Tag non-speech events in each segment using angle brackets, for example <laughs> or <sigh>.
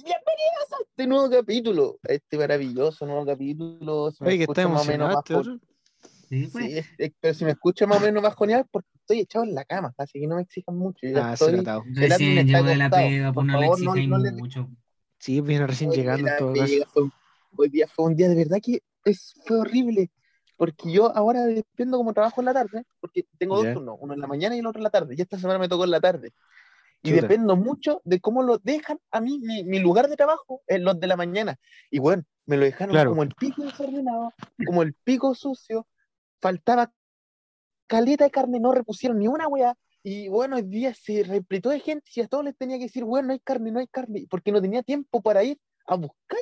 Bienvenidos a este nuevo capítulo, a este maravilloso nuevo capítulo. Si me Oye, que está más o menos emocionado más otro. Sí, pues. Sí, es- es- pero si me escucha más o menos más joneado, porque estoy echado en la cama, así que no me exijan mucho. Yo Ah, estoy, Recién está llegó de la pega, Por pues no le favor, no- no le- mucho. Sí, viene recién Hoy llegando todo pega fue- hoy día fue un día de verdad que es, fue horrible, porque yo ahora dependo como trabajo en la tarde, porque tengo dos Ya. turnos, uno en la mañana y el otro en la tarde, y esta semana me tocó en la tarde. Y Chuta. dependo mucho de cómo lo dejan a mí, mi, mi lugar de trabajo, en los de la mañana. Y bueno, me lo dejaron Claro. como el pico desordenado, como el pico sucio, faltaba caleta de carne, no repusieron ni una weá. Y bueno, el día se repletó de gente y a todos les tenía que decir, bueno, no hay carne, no hay carne, porque no tenía tiempo para ir a buscar.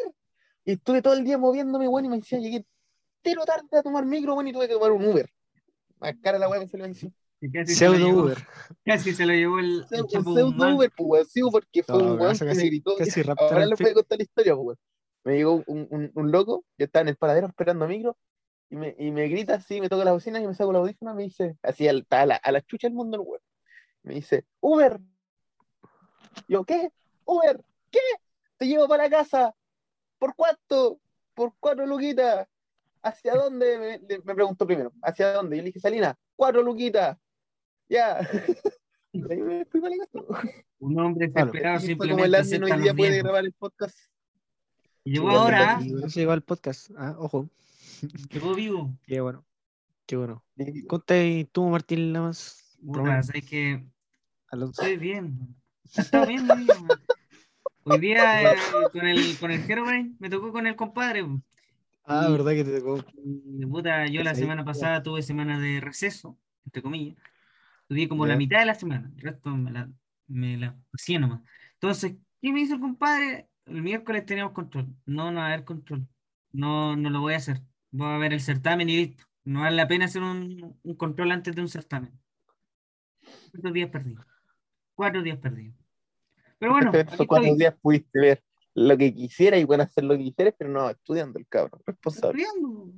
Y estuve todo el día moviéndome, bueno, y me decía, llegué entero tarde a tomar micro, bueno, y tuve que tomar un Uber. Más cara la weá me salió encima. Y casi se lo Pseudo llevó- Uber. Casi se lo llevó el, pseudo. Uber, pues, weón, sí, porque fue No, un weón casi- que me casi- gritó. casi Ahora les voy a contar la historia, pues. Me llegó un, un, un loco, yo estaba en el paradero esperando micro, y me, y me grita así, me toca la bocina y me saco la audífono y me dice, así al- a la, a la chucha del mundo el weón. Me dice, Uber. Yo, ¿qué? Uber, ¿qué? Te llevo para casa. ¿Por cuánto? Por cuatro luquitas. ¿Hacia dónde? Me, me preguntó primero. ¿Hacia dónde? Y le dije, Salina, cuatro luquitas. Ya. <laughs> Un hombre Claro. desesperado el simplemente acepta hoy día puede grabar el podcast. Llegó ahora, llegó al podcast. Ah, ojo. <laughs> llegó vivo. Qué bueno. Qué bueno. Conté tú, Martín. Puta, sabes que estoy bien. Está bien. Hoy día eh, con el con el Herobrine me tocó con el compadre. Ah, verdad que te tocó. y, puta, yo la semana pasada tuve semana de receso, entre comillas. Estudié como la Ya. mitad de la semana, el resto me la, me la hacía nomás. Entonces, ¿qué me hizo el compadre? El miércoles teníamos control. No, no va a haber control. No, no lo voy a hacer. Voy a ver el certamen y listo. No vale la pena hacer un, un control antes de un certamen. Cuatro días perdidos. Cuatro días perdidos. Pero bueno, Esos cuatro estoy, días pudiste ver lo que quisieras y bueno hacer lo que quisieras, pero no, estudiando el cabrón, responsable. estudiando.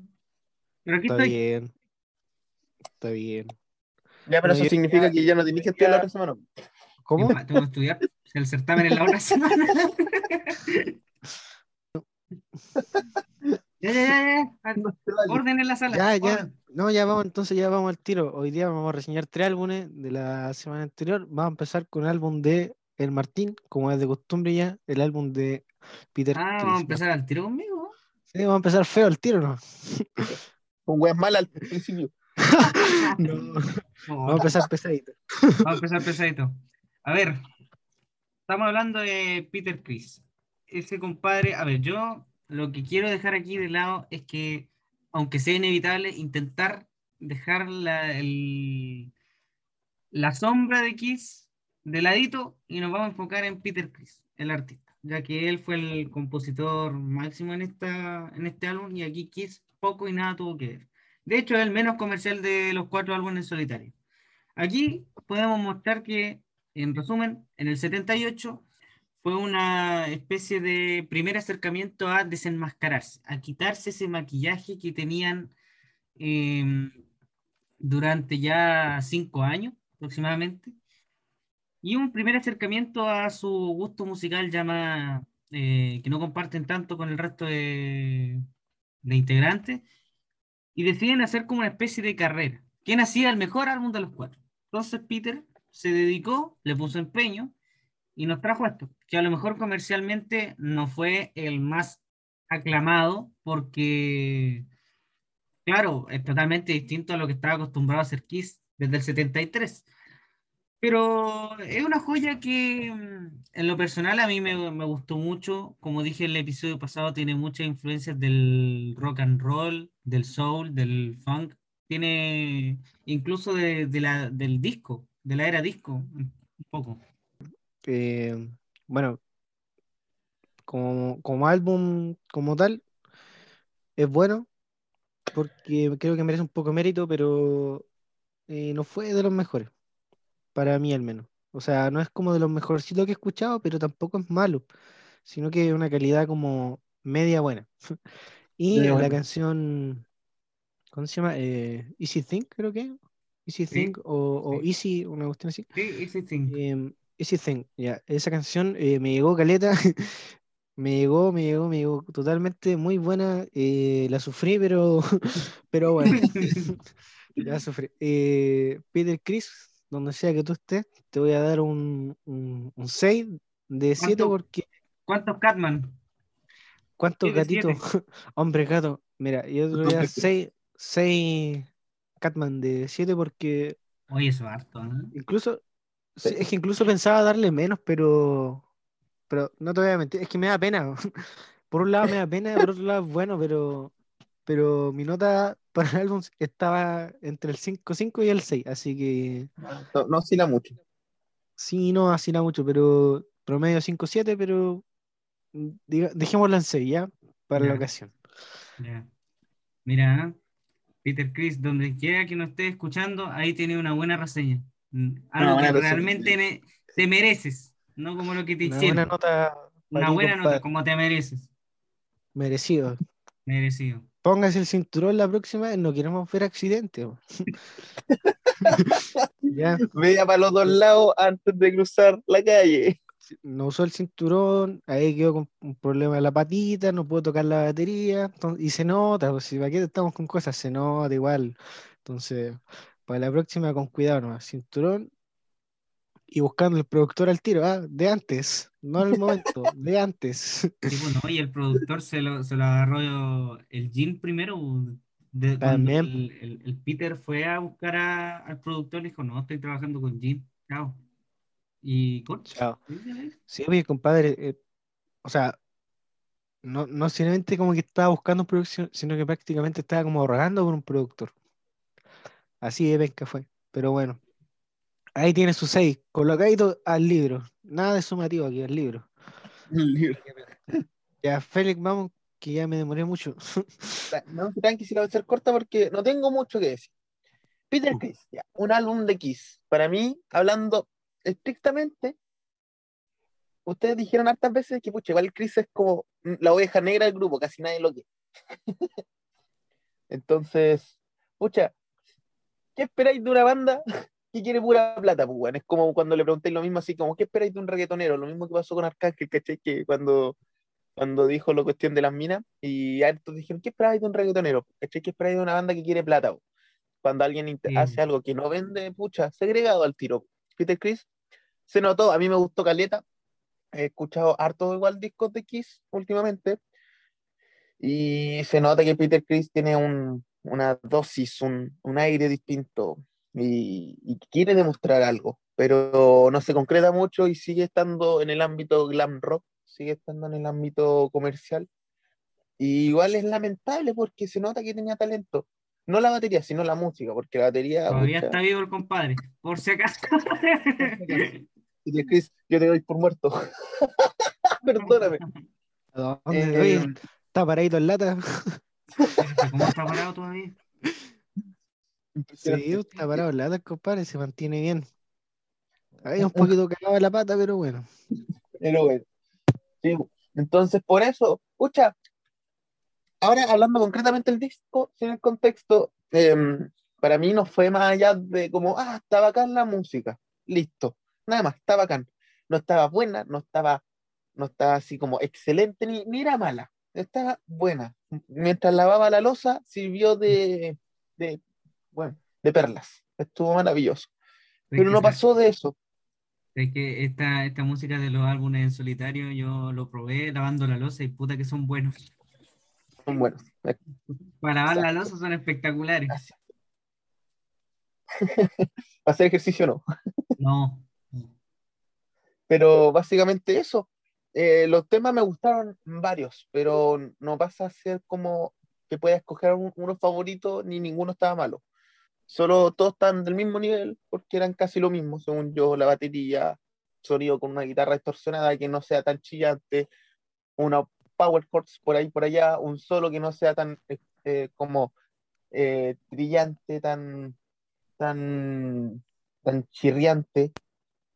Pero aquí Está estoy. bien. Está bien. Ya, pero eso yo- significa que ya no tenés que estudiar la otra semana. ¿Cómo? Tengo que estudiar. El certamen es la otra semana. <laughs> ya, ya, ya, ya. Orden en la sala. Ya, ya. orden. No, ya vamos, entonces ya vamos al tiro. Hoy día vamos a reseñar tres álbumes de la semana anterior. Vamos a empezar con el álbum de El Martín, como es de costumbre ya, el álbum de Peter Ah, vamos a empezar al tiro conmigo. Sí, vamos a empezar feo al tiro, ¿no? Un weón mal al principio. <laughs> <laughs> No. Vamos a empezar pesadito. Vamos a empezar pesadito. A ver, estamos hablando de Peter Chris. Ese compadre, a ver, yo lo que quiero dejar aquí de lado es que, aunque sea inevitable, intentar dejar la, el- la sombra de Kiss de ladito y nos vamos a enfocar en Peter Chris, el artista, ya que él fue el compositor máximo en, esta, en este álbum y aquí Kiss poco y nada tuvo que ver. De hecho, es el menos comercial de los cuatro álbumes solitarios. Aquí podemos mostrar que, en resumen, en el 78 fue una especie de primer acercamiento a desenmascararse, a quitarse ese maquillaje que tenían eh, durante ya cinco años aproximadamente. Y un primer acercamiento a su gusto musical ya eh, que no comparten tanto con el resto de, de integrantes, y deciden hacer como una especie de carrera. ¿Quién hacía el mejor álbum de los cuatro? Entonces Peter se dedicó, le puso empeño y nos trajo esto, que a lo mejor comercialmente no fue el más aclamado porque, claro, es totalmente distinto a lo que estaba acostumbrado a hacer Kiss desde el 73. Pero es una joya que mm, en lo personal a mí me, me gustó mucho. Como dije en el episodio pasado, tiene muchas influencias del rock and roll, del soul, del funk. Tiene incluso de, de la, del disco, de la era disco, un poco. Eh, bueno, como, como álbum como tal, es bueno, porque creo que merece un poco de mérito, pero eh, no fue de los mejores, para mí al menos. O sea, no es como de los mejorcitos que he escuchado, pero tampoco es malo, sino que es una calidad como media buena. <laughs> Y Media la buena. canción, ¿cómo se llama? Eh, Easy Think, creo que. Easy Sí, Think o, o sí. Easy, una cuestión así. Sí, ese thing. Em, Easy Thing, ya, esa canción eh, me llegó caleta <laughs> Me llegó, me llegó, me llegó totalmente muy buena. eh, la sufrí, pero, <laughs> pero bueno, la sufrí. Eh, Peter Chris, donde sea que tú estés, te voy a dar un, un, un 6 de 7 ¿Cuánto? porque ¿Cuántos Catman? ¿cuántos gatitos? <laughs> Hombre gato. Mira, yo te voy a dar 6, 6 Catman de 7 porque Oye, eso es harto, ¿eh? incluso, sí, es que incluso pensaba darle menos, pero, pero no te voy a mentir, es que me da pena. <laughs> Por un lado me da pena, por otro lado es bueno, pero, pero mi nota <laughs> para el álbum estaba entre el 5.5 y el 6, así que No, no oscila mucho. sí, no nada mucho, pero promedio 5.7, pero mm, diga- dejémoslo en 6 ya, para la ocasión. Ya. Mira, Peter Chris, donde quiera que nos esté escuchando, ahí tiene una buena reseña. Mm, Algo que reseña. realmente me- te mereces, no como lo que te Una hicieron. buena nota Una buena nota, como te mereces. Merecido. Merecido. Póngase el cinturón la próxima, no queremos ver accidentes. <laughs> <laughs> Ya, Vea para los dos lados antes de cruzar la calle. no usó el cinturón, ahí quedó con un problema de la patita, no pudo tocar la batería, y se nota, pues si para qué estamos con cosas, se nota igual. Entonces, para la próxima con cuidado nomás, cinturón y buscando el productor al tiro, ah, de antes, no en el momento, <laughs> de antes. <laughs> Sí, pues, no, y el productor se lo, se lo agarró el Jim primero. De, También. el, el- el Peter fue a buscar a- al productor, le dijo, no, estoy trabajando con Jim. Chao. Y. Chao. Sí, oye, compadre, eh, o sea, no, no simplemente como que estaba buscando producción, sino que prácticamente estaba como rogando por un productor. Así de penca fue. Pero bueno, ahí tiene su 6, colocadito al libro. Nada de sumativo aquí al libro. Ya, Félix, vamos, que ya me demoré mucho. <laughs> No, tranqui, si la voy a hacer corta porque no tengo mucho que decir. Peter Chris, ya, un álbum de Kiss. Para mí, hablando estrictamente, ustedes dijeron hartas veces que, pucha, igual Chris es como la oveja negra del grupo, casi nadie lo quiere. <laughs> Entonces, pucha, ¿qué esperáis de una banda que quiere pura plata? Pues, weón? Es como cuando le pregunté lo mismo, así como, ¿qué esperáis de un reggaetonero? Lo mismo que pasó con Arcángel, ¿cachai? Que cuando cuando dijo la cuestión de las minas, y hartos dijeron, ¿qué esperáis de un reggaetonero? ¿Cachai? ¿Qué esperáis de una banda que quiere plata? po? Cuando alguien Sí. hace algo que no vende, pucha, segregado al tiro. Peter Chris se notó, a mí me gustó Caleta, he escuchado harto igual discos de Kiss últimamente, y se nota que Peter Chris tiene un, una dosis, un, un aire distinto, y, y quiere demostrar algo, pero no se concreta mucho y sigue estando en el ámbito glam rock, sigue estando en el ámbito comercial. Y igual es lamentable porque se nota que tenía talento. No la batería, sino la música, porque la batería. Todavía pucha, está vivo el compadre, por si acaso. <laughs> Chris, yo te doy por muerto. <laughs> Perdóname. ¿A dónde? Eh, está paradito en lata. ¿Cómo está parado todavía? Sí, parado en lata, compadre, se mantiene bien. Ahí un <laughs> poquito cagado en la pata, pero bueno. Pero bueno. Sí, entonces, por eso, escucha, ahora hablando concretamente del disco, sin el contexto, em, para mí no fue más allá de como, ah, está bacán la música, listo, nada más, está bacán. No estaba buena, no estaba, no estaba así como excelente, ni, ni era mala, estaba buena. Mientras lavaba la losa, sirvió de, de, bueno, de perlas, estuvo maravilloso. Pero no pasó de eso. Es que esta, esta música de los álbumes en solitario yo lo probé lavando la losa y puta que son buenos. Son buenos. Para lavar la losa son espectaculares. Para <laughs> hacer ejercicio no. No. Pero básicamente eso. Eh, los temas me gustaron varios, pero no pasa a ser como que pueda escoger un- uno favorito, ni ninguno estaba malo. Solo todos están del mismo nivel, porque eran casi lo mismo, según yo, la batería, sonido con una guitarra distorsionada que no sea tan chillante, una power chords por ahí por allá, un solo que no sea tan eh, eh, como eh, brillante, tan, tan, tan chirriante.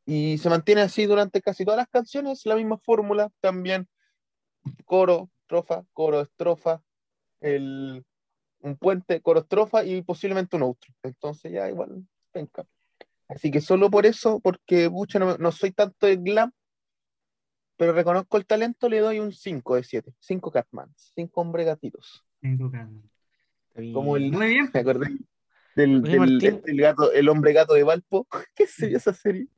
Y se mantiene así durante casi todas las canciones, la misma fórmula también, coro, estrofa, coro, estrofa, el, un puente, coro, estrofa y posiblemente un outro. Entonces ya igual, venga. Así que solo por eso, porque pucha, no, no soy tanto de glam, pero reconozco el talento, le doy un 5 de 7. 5 Catmans, 5 hombre gatitos. Tengo calma. Como el, Muy bien. <laughs> me acordé del, Oye, del- Martín. el gato, el hombre gato de Valpo. <laughs> ¿Qué se vio esa serie?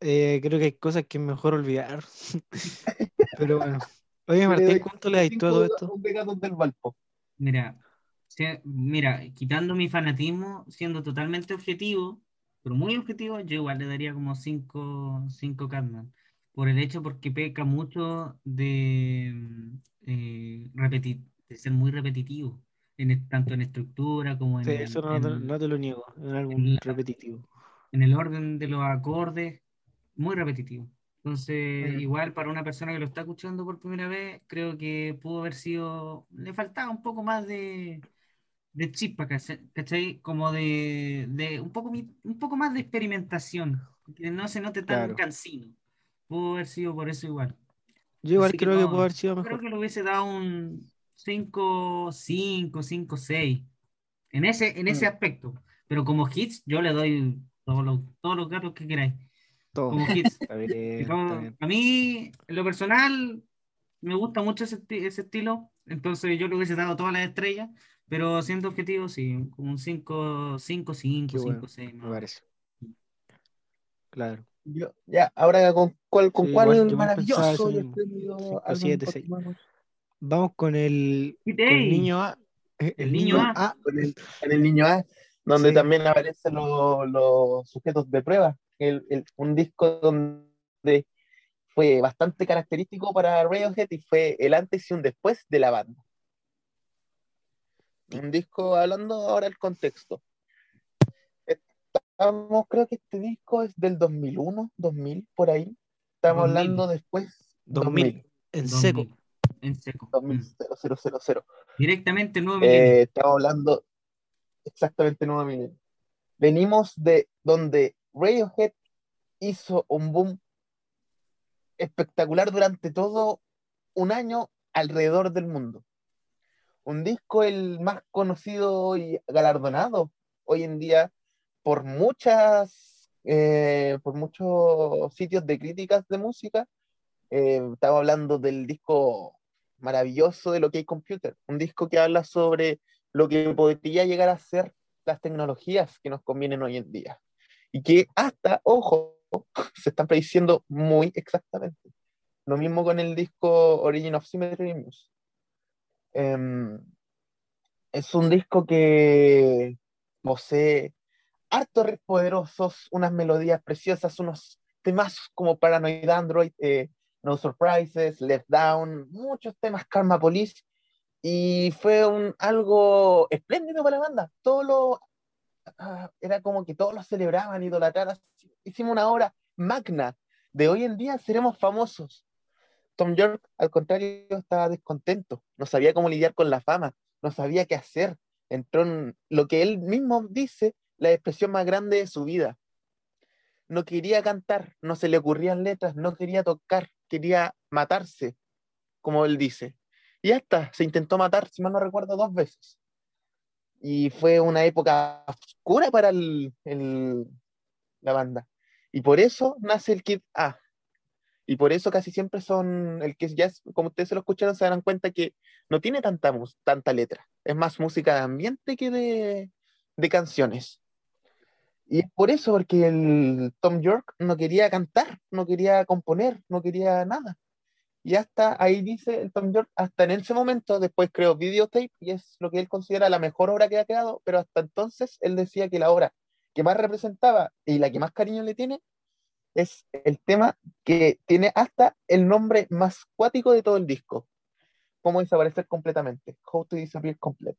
Eh, creo que hay cosas que es mejor olvidar. <laughs> Pero bueno. Oye, Martín, ¿cuánto le das tú a todo esto? hombre gatos del Valpo. Mira, se- mira, quitando mi fanatismo, siendo totalmente objetivo, pero muy objetivo, yo igual le daría como 5 cinco Catman. Por el hecho porque peca mucho de, mm, eh, de ser muy repetitivo, en, tanto en estructura como en, Sí, eso no, te- en- no te lo niego. Algo en la- repetitivo. en el orden de los acordes, muy repetitivo. Entonces, igual para una persona que lo está escuchando por primera vez, creo que pudo haber sido, le faltaba un poco más de, de chispa, ¿cachai? Como de, de un poco, un poco más de experimentación, que no se note tan Claro. cansino. Pudo haber sido por eso igual. Yo igual Así que creo que no, pudo haber sido Creo mejor. que le hubiese dado un 5, 5, 5, 6. En ese, en ese Mm. aspecto. Pero como hits, yo le doy todos los, todos los gatos que queráis. Todo. Como hits. Está bien, está como- bien. a mí, en lo personal, me gusta mucho ese, ese estilo. Entonces yo le hubiese dado todas las estrellas. Pero siendo objetivo, sí, como un 5, 5, 5, Qué bueno, 5, 6. me parece. Claro. Yo, ya, ahora con cuál, con Sí, cuál igual yo pensaba maravilloso eso y mismo. espléndido Cinco, siete, seis. Vamos con el, con el niño A. eh, El niño A. Con el, con el niño A, donde Sí. también aparecen los, los sujetos de prueba. El, el- un disco donde fue bastante característico para Radiohead y fue el antes y un después de la banda. Un disco hablando ahora del contexto. Estamos, creo que este disco es del 2001, 2000, por ahí. Estamos 2000. hablando después 2000. En seco. 2000, En seco. 2000, Mm. 2000, 000. Directamente nuevo milenio. Eh, estamos hablando exactamente 9 milenios. Venimos de donde Radiohead hizo un boom espectacular durante todo un año alrededor del mundo. Un disco el más conocido y galardonado hoy en día por muchas eh, por muchos sitios de críticas de música. Eh, estamos hablando del disco maravilloso de lo que hay computer, un disco que habla sobre lo que podría llegar a ser las tecnologías que nos convienen hoy en día y que hasta, ojo, <laughs> se están prediciendo muy exactamente. Lo mismo con el disco Origin of Symmetry Muse. Em, es un disco que posee hartos poderosos, unas melodías preciosas, unos temas como Paranoid Android, eh, No Surprises, Left Down, muchos temas Karma Police, y fue un, algo espléndido para la banda. Todo lo, ah, era como que todos lo celebraban, idolatraban. Hicimos una obra magna. De hoy en día seremos famosos. Tom York, al contrario, estaba descontento. No sabía cómo lidiar con la fama. No sabía qué hacer. Entró en lo que él mismo dice, la expresión más grande de su vida. No quería cantar, no se le ocurrían letras, no quería tocar, quería matarse, como él dice. Y hasta se intentó matar, si mal no recuerdo, dos veces. Y fue una época oscura para el- el- la banda. Y por eso nace el Kid A. Y por eso casi siempre son, el que ya como ustedes se lo escucharon, se darán cuenta que no tiene tanta, tanta letra. Es más música de ambiente que de, de canciones. Y es por eso, porque el Tom York no quería cantar, no quería componer, no quería nada. Y hasta ahí dice el Tom York, hasta en ese momento, después creó Videotape, y es lo que él considera la mejor obra que ha quedado, pero hasta entonces él decía que la obra que más representaba y la que más cariño le tiene es el tema que tiene hasta el nombre más cuático de todo el disco. Cómo desaparecer completamente. How to disappear completely.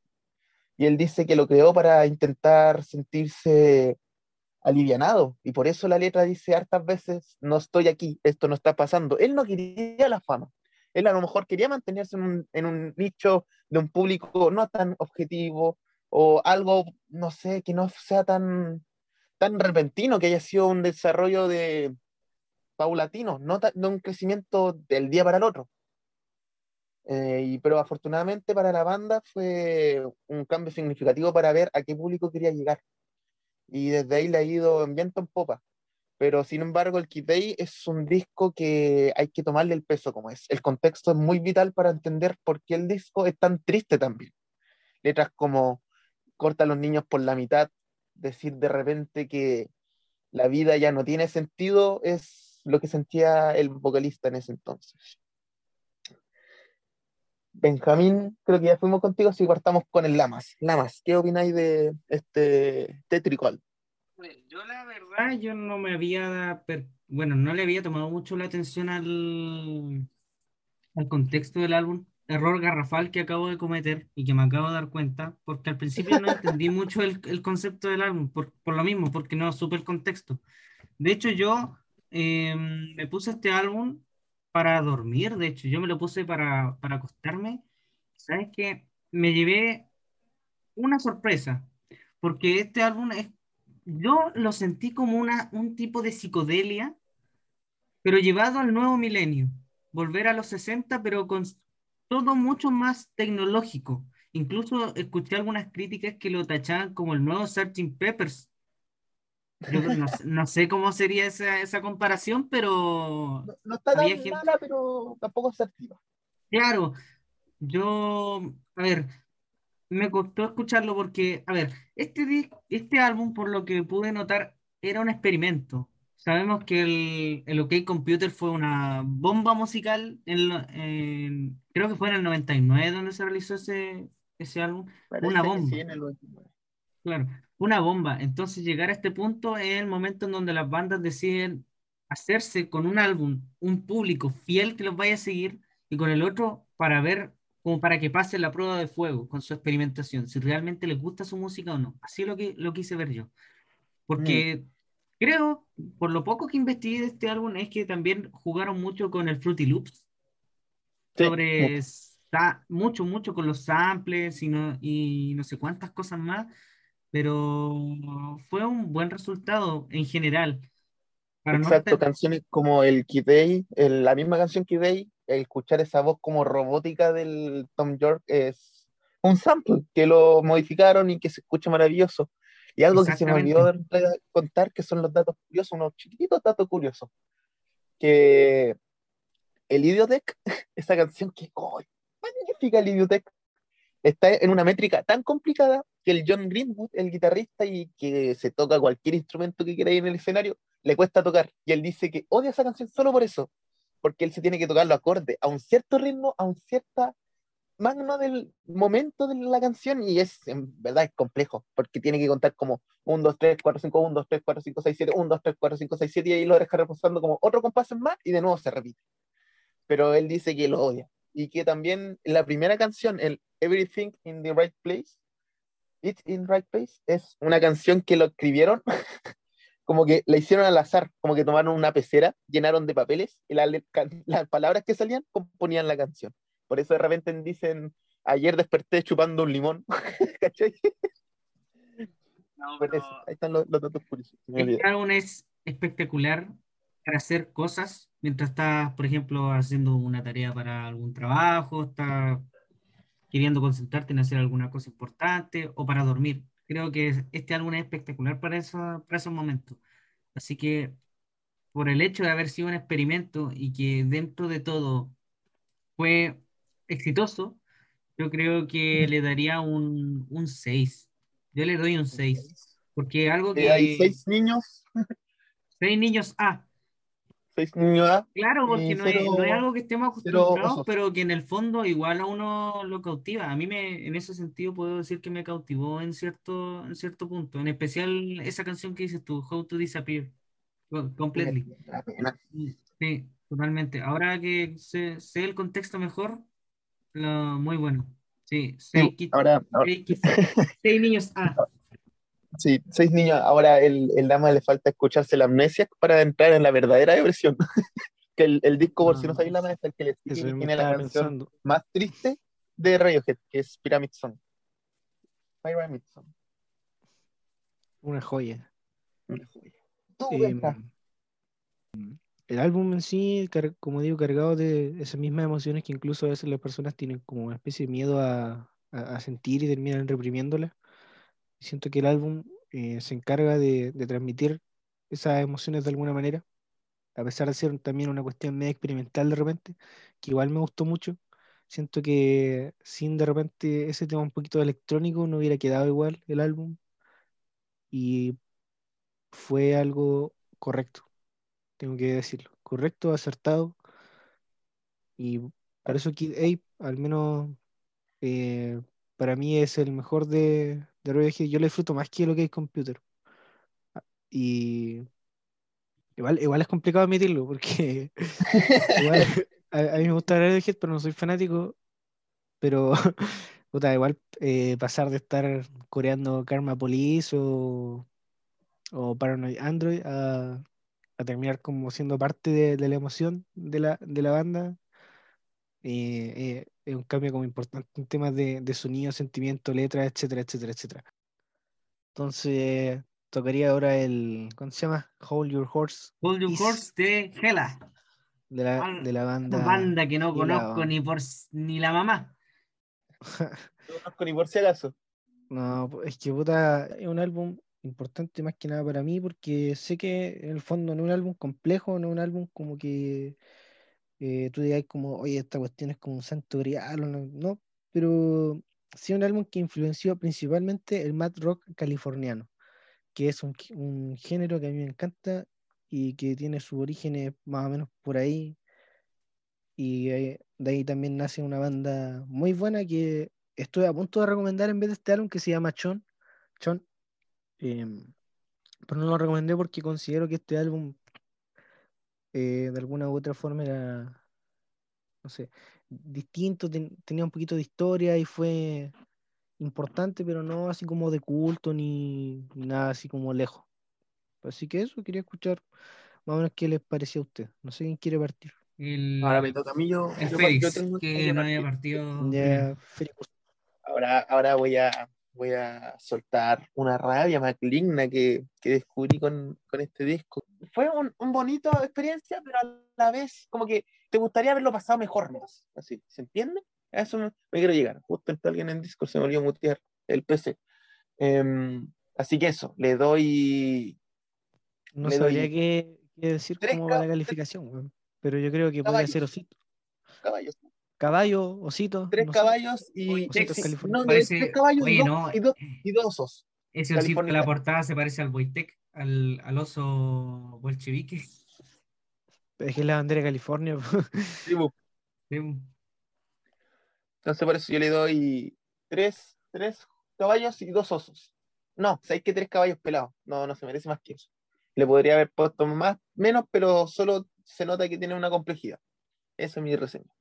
Y él dice que lo creó para intentar sentirse alivianado. Y por eso la letra dice hartas veces, no estoy aquí, esto no está pasando. Él no quería la fama. Él a lo mejor quería mantenerse en un, en un nicho de un público no tan objetivo o algo, no sé, que no sea tan, tan repentino, que haya sido un desarrollo de paulatino, no, un crecimiento del día para el otro. Eh, y, pero afortunadamente para la banda fue un cambio significativo para ver a qué público quería llegar. Y desde ahí le ha ido en viento en popa. pero sin embargo el Day es un disco que hay que tomarle el peso como es. El contexto es muy vital para entender por qué el disco es tan triste también. Letras como corta a los niños por la mitad, decir de repente que la vida ya no tiene sentido es lo que sentía el vocalista en ese entonces. Benjamín, creo que ya fuimos contigo, si cortamos con el Lamas. Lamas, ¿qué opináis de este Tetricol? Yo la verdad, yo no me había, bueno, no le había tomado mucho la atención al, al contexto del álbum, error garrafal que acabo de cometer y que me acabo de dar cuenta, porque al principio no entendí <laughs> mucho el, el concepto del álbum, por, por, lo mismo, porque no supe el contexto. De hecho, yo eh, me puse este álbum para dormir, de hecho, yo me lo puse para, para acostarme. ¿Sabes qué? Me llevé una sorpresa, porque este álbum es, yo lo sentí como una, un tipo de psicodelia, pero llevado al nuevo milenio, volver a los 60, pero con todo mucho más tecnológico. Incluso escuché algunas críticas que lo tachaban como el nuevo Sgt. Peppers. Yo no, no, sé cómo sería esa, esa comparación, pero... No, no está tan gente... mala, pero tampoco es activa. Claro, yo, a ver, me costó escucharlo porque, a ver, este, este álbum, por lo que pude notar, era un experimento. Sabemos que el, el OK Computer fue una bomba musical, en, en, creo que fue en el 99 donde se realizó ese, ese álbum. Parece una bomba. sí, en el 99. Claro, una bomba. Entonces llegar a este punto es el momento en donde las bandas deciden hacerse con un álbum, un público fiel que los vaya a seguir y con el otro para ver, como para que pase la prueba de fuego con su experimentación, si realmente les gusta su música o no. Así lo que lo quise ver yo. Porque Mm. creo, por lo poco que investigué de este álbum, es que también jugaron mucho con el Fruity Loops, Sí, sobre mucho, mucho con los samples y no, y no sé cuántas cosas más, pero fue un buen resultado en general. Para Exacto, canciones como el Kid Day, el- la misma canción Kid Day, el escuchar esa voz como robótica del Tom York es un sample que lo modificaron y que se escucha maravilloso. Y algo que se me olvidó de contar, que son los datos curiosos, unos chiquititos datos curiosos. Que el Idiotech, <laughs> esa canción que, ¡oh, magnífica el Idiotech! Está en una métrica tan complicada que el John Greenwood, el guitarrista y que se toca cualquier instrumento que quiera ir en el escenario, le cuesta tocar. Y él dice que odia esa canción solo por eso, porque él se tiene que tocar los acordes a un cierto ritmo, a un cierta magno del momento de la canción y es, en verdad, es complejo, porque tiene que contar como 1, 2, 3, 4, 5, 1, 2, 3, 4, 5, 6, 7, 1, 2, 3, 4, 5, 6, 7 y ahí lo deja reposando como otro compás más y de nuevo se repite. Pero él dice que lo odia y que también la primera canción, el Everything in the Right Place, It's in Right Place, es una canción que lo escribieron <laughs> como que la hicieron al azar, como que tomaron una pecera, llenaron de papeles y la, las palabras que salían componían la canción. Por eso de repente dicen, ayer desperté chupando un limón. <laughs> ¿Cachai? No, pero ahí están los, los datos curiosos. este álbum es espectacular para hacer cosas mientras estás, por ejemplo, haciendo una tarea para algún trabajo, estás queriendo concentrarte en hacer alguna cosa importante o para dormir. Creo que este álbum es espectacular para, eso, para esos momentos. Así que por el hecho de haber sido un experimento y que dentro de todo fue exitoso, yo creo que le daría un, un 6. Yo le doy un 6. Porque algo Eh, que... hay seis niños, <laughs> Seis niños A. seis niños A, Claro, porque no, es, cero- no es algo que estemos acostumbrados, pero que en el fondo igual a uno lo cautiva. A mí me, en ese sentido puedo decir que me cautivó en cierto, en cierto punto. En especial esa canción que dices tú, How to Disappear. Co- Completely. Sí, totalmente. Ahora que sé, sé el contexto mejor, lo, muy bueno. Sí, ahora, ahora- seis niños A. <laughs> sí, seis niños. Ahora el, el Dama le falta escucharse la amnesia para entrar en la verdadera versión. <laughs> que el, el disco, por si no Ah, sabéis la es el que le sigue, tiene la canción pensando. más triste de Radiohead, que es Pyramid Song. Pyramid Song. Una joya. Una joya. Tú, Eh, el álbum en sí, como digo, cargado de esas mismas emociones que incluso a veces las personas tienen como una especie de miedo a, a- a sentir y terminan reprimiéndolas. Siento que el álbum eh, se encarga de, transmitir esas emociones de alguna manera, a pesar de ser también una cuestión medio experimental de repente, que igual me gustó mucho. Siento que sin de repente ese tema un poquito electrónico no hubiera quedado igual el álbum y fue algo correcto, tengo que decirlo, correcto, acertado y por eso Kid Ape, al menos eh, para mí es el mejor de, de Radiohead. Yo le disfruto más que lo que es Computer. Ah, Y igual, igual es complicado admitirlo, porque <laughs> igual, a, a mí me gusta Radiohead, pero no soy fanático. Pero <laughs> puta, igual eh, pasar de estar coreando Karma Police o, o Paranoid Android a, a terminar como siendo parte de, de la emoción de la, de la banda. eh, eh, es un cambio como importante en temas de, de sonido, sentimiento, letra, etcétera, etcétera, etcétera. Entonces, tocaría ahora el, ¿cómo se llama? Hold Your Horse Hold Your Is- Horse de Hela. de la, de la banda. Banda que no la- conozco ni por ni la mamá. <laughs> No conozco ni por si acaso. No, es que puta, es un álbum importante más que nada para mí porque sé que en el fondo no es un álbum complejo, no es un álbum como que eh, tú digas como, oye, esta cuestión es como un santo grial, no, pero sí un álbum que influenció principalmente el mad rock californiano, que es un, un género que a mí me encanta y que tiene sus orígenes más o menos por ahí. Y eh, de ahí también nace una banda muy buena que estoy a punto de recomendar en vez de este álbum que se llama Chon. Chon. Em, pero no lo recomendé porque considero que este álbum eh, de alguna u otra forma era, no sé, distinto, ten- tenía un poquito de historia y fue importante, pero no así como de culto ni, ni nada así como lejos. Así que eso, quería escuchar más o menos qué les parecía a usted. No sé quién quiere partir. El, Ahora me toca a mí. Yo, el yo- Félix, yo tengo que no había partir. partido. Ya, primero. Félix, Ahora, ahora voy a, voy a soltar una rabia maligna que, que descubrí con, con este disco. Fue un, un bonito experiencia, pero a la vez como que te gustaría haberlo pasado mejor más. Así, ¿se entiende? A eso me, me quiero llegar. Justo entró alguien en Discord, se me olvidó mutear el PC. Em, así que eso, le doy no Le sabría doy qué, qué decir cómo va la calificación, pero yo creo que podría ser osito. caballos. Caballo, osito. Tres no sé. caballos y Ositos californianos. no, Parece- tres caballos y oye, dos, no, y dos, eh, y dos osos. Ese osito de la portada se parece al Wojtek, al, al oso bolchevique. Es que es la bandera de California. Sí, bu. Sí, Entonces por eso yo le doy tres, tres caballos y dos osos. No, sabéis que tres caballos pelados. No, no se merece más que eso. Le podría haber puesto más, menos, pero solo se nota que tiene una complejidad. Eso es mi reseña.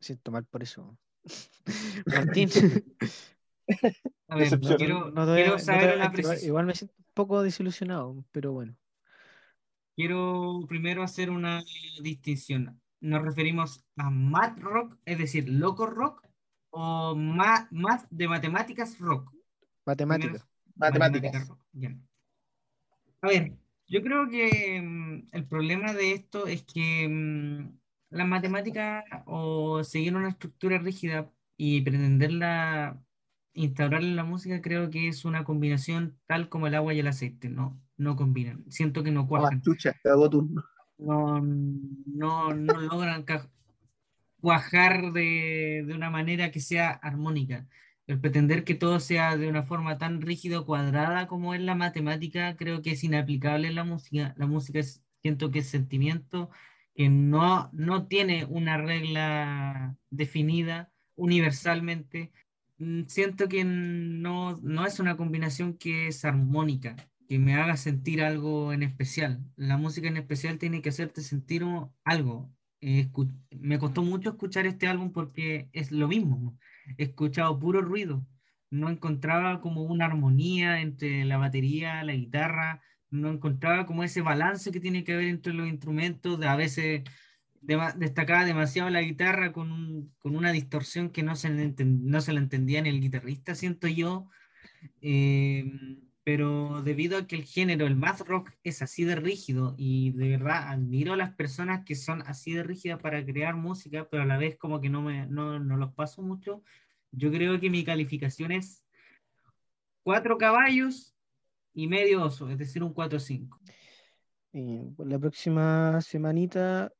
Siento mal por eso. <laughs> Martín, <laughs> A ver, quiero, no no saber voy a una precisión. igual me siento un poco desilusionado, pero bueno. Quiero primero hacer una distinción. ¿Nos referimos a math rock, es decir, loco rock, o ma- math de matemáticas rock? Matemáticas. rock, ya. A ver, yo creo que mm, el problema de esto es que mm, la matemática o seguir una estructura rígida y pretenderla instaurar en la música, creo que es una combinación tal como el agua y el aceite. No, no combinan. Siento que no Toma, cuajan. No, no, no logran cuajar de, de una manera que sea armónica. El pretender que todo sea de una forma tan rígida o cuadrada como es la matemática, creo que es inaplicable en la música. La música es, siento que es sentimiento, que no, no tiene una regla definida universalmente. Mm, Siento que no, no es una combinación que es armónica, que me haga sentir algo en especial. La música en especial tiene que hacerte sentir algo. Eh, me costó mucho escuchar este álbum porque es lo mismo. He escuchado puro ruido. No encontraba como una armonía entre la batería, la guitarra. No encontraba como ese balance que tiene que haber entre los instrumentos. De, a veces destacaba demasiado la guitarra con, un- con una distorsión que no se, no se la entendía ni el guitarrista, siento yo. Eh, pero debido a que el género, el math rock, es así de rígido y de verdad admiro a las personas que son así de rígidas para crear música, pero a la vez como que no, me, no, no los paso mucho, yo creo que mi calificación es cuatro caballos y medio oso, es decir, un 4-5. Y pues, la próxima semanita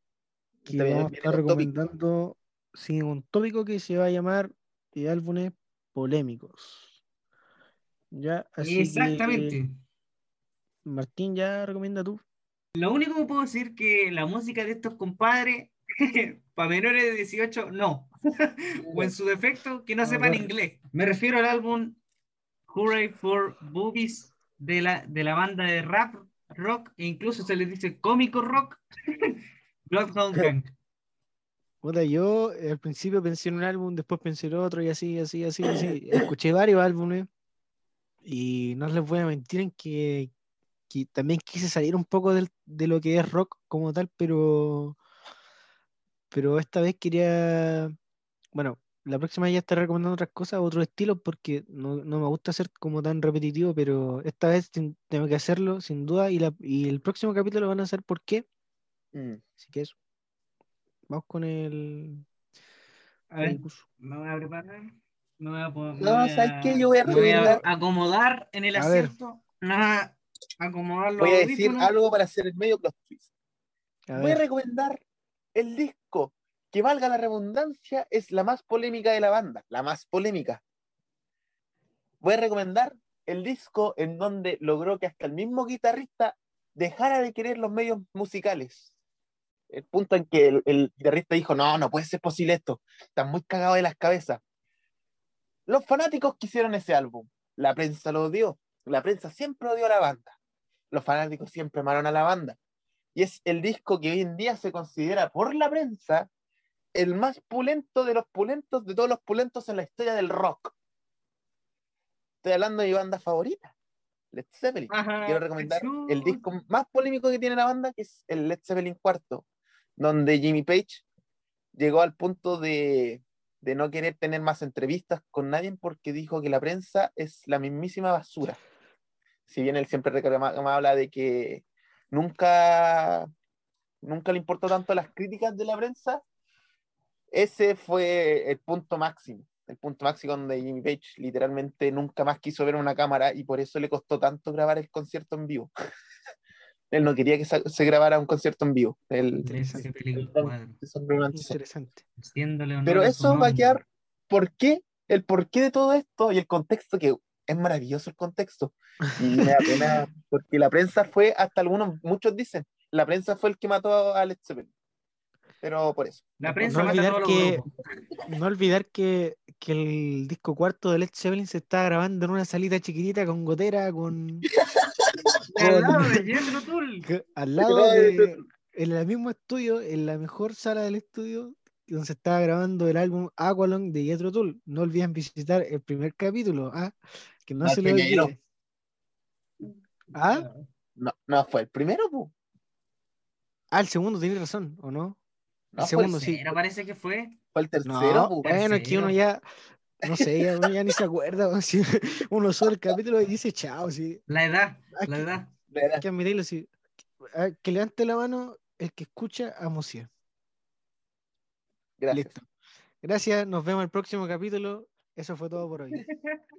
que vamos a estar recomendando sí, un tópico que se va a llamar de álbumes polémicos. Ya, así Exactamente. que Martín, ya recomienda tú. Lo único que puedo decir que la música de estos compadres, <laughs> para menores de 18, no. <laughs> o en su defecto, que no A sepan inglés. Me refiero al álbum Hooray for Boobies de la, de la banda de rap rock, e incluso se les dice cómico rock, <laughs> Bloodhound <laughs> Gang. Puta, yo al principio pensé en un álbum, después pensé en otro y así, así, así, así. Escuché varios álbumes y no les voy a mentir en que, que también quise salir un poco del- de lo que es rock como tal, pero, pero esta vez quería, bueno, la próxima ya estaré recomendando otras cosas, otros estilos, porque no, no me gusta ser como tan repetitivo, pero esta vez ten- tengo que hacerlo sin duda y, la, y el próximo capítulo van a ser por qué. Mm. Así que eso. Vamos con el, A ver, el curso. me voy a preparar. Me voy a, po- me No, voy ¿sabes a- qué? Yo voy a me voy a recomendar- acomodar en el A asiento. Me voy a acomodar los Voy a decir algo para hacer el medio plot twist. A Voy a recomendar el disco que valga la redundancia, es la más polémica de la banda, la más polémica. Voy a recomendar el disco en donde logró que hasta el mismo guitarrista dejara de querer los medios musicales. El punto en que el, el guitarrista dijo, no, no puede ser posible esto, están muy cagados de las cabezas. Los fanáticos quisieron ese álbum, la prensa lo odió, la prensa siempre odió a la banda, los fanáticos siempre amaron a la banda y es el disco que hoy en día se considera por la prensa el más pulento de los pulentos, de todos los pulentos en la historia del rock. Estoy hablando de mi banda favorita, Led Zeppelin. Ajá, Quiero recomendar el disco más polémico que tiene la banda, que es el Led Zeppelin cuarto, donde Jimmy Page llegó al punto de, de no querer tener más entrevistas con nadie porque dijo que la prensa es la mismísima basura. Si bien él siempre reclama- habla de que nunca, nunca le importó tanto las críticas de la prensa, ese fue el punto máximo. El punto máximo donde Jimmy Page literalmente nunca más quiso ver una cámara y por eso le costó tanto grabar el concierto en vivo. <laughs> Él no quería que se grabara un concierto en vivo. El- <laughs> es un romántico. Interesante. Pero eso va a quedar. ¿Por qué? El porqué de todo esto y el contexto, que es maravilloso el contexto. Y me da pena, <laughs> porque la prensa fue, hasta algunos, muchos dicen, la prensa fue el que mató a Led Zeppelin. Pero por eso. La prensa No olvidar que-. No olvidar que, que el disco cuarto de Led Zeppelin se está grabando en una salita chiquitita con gotera, con, <laughs> al lado de Jethro Tull. que- al lado de, en el mismo estudio, en la mejor sala del estudio, donde se estaba grabando el álbum Aqualung de Jethro Tull. No olviden visitar el primer capítulo, ¿ah? que no Ah, se lo olvide. ¿Ah? No, no fue el primero, pu. Ah, el segundo, tienes razón, ¿o no? No el fue el segundo, sí. Pero parece que fue. Fue el tercero, No, bueno, es que uno ya, no sé, ya, uno ya ni se acuerda. <laughs> si uno sube el capítulo y dice chao, sí. La edad. Ah, La que- edad. Hay que admitirlo, sí. Ah, Que levante la mano el que escucha a Mocia. Gracias. Listo. Gracias, nos vemos en el próximo capítulo. Eso fue todo por hoy. <laughs>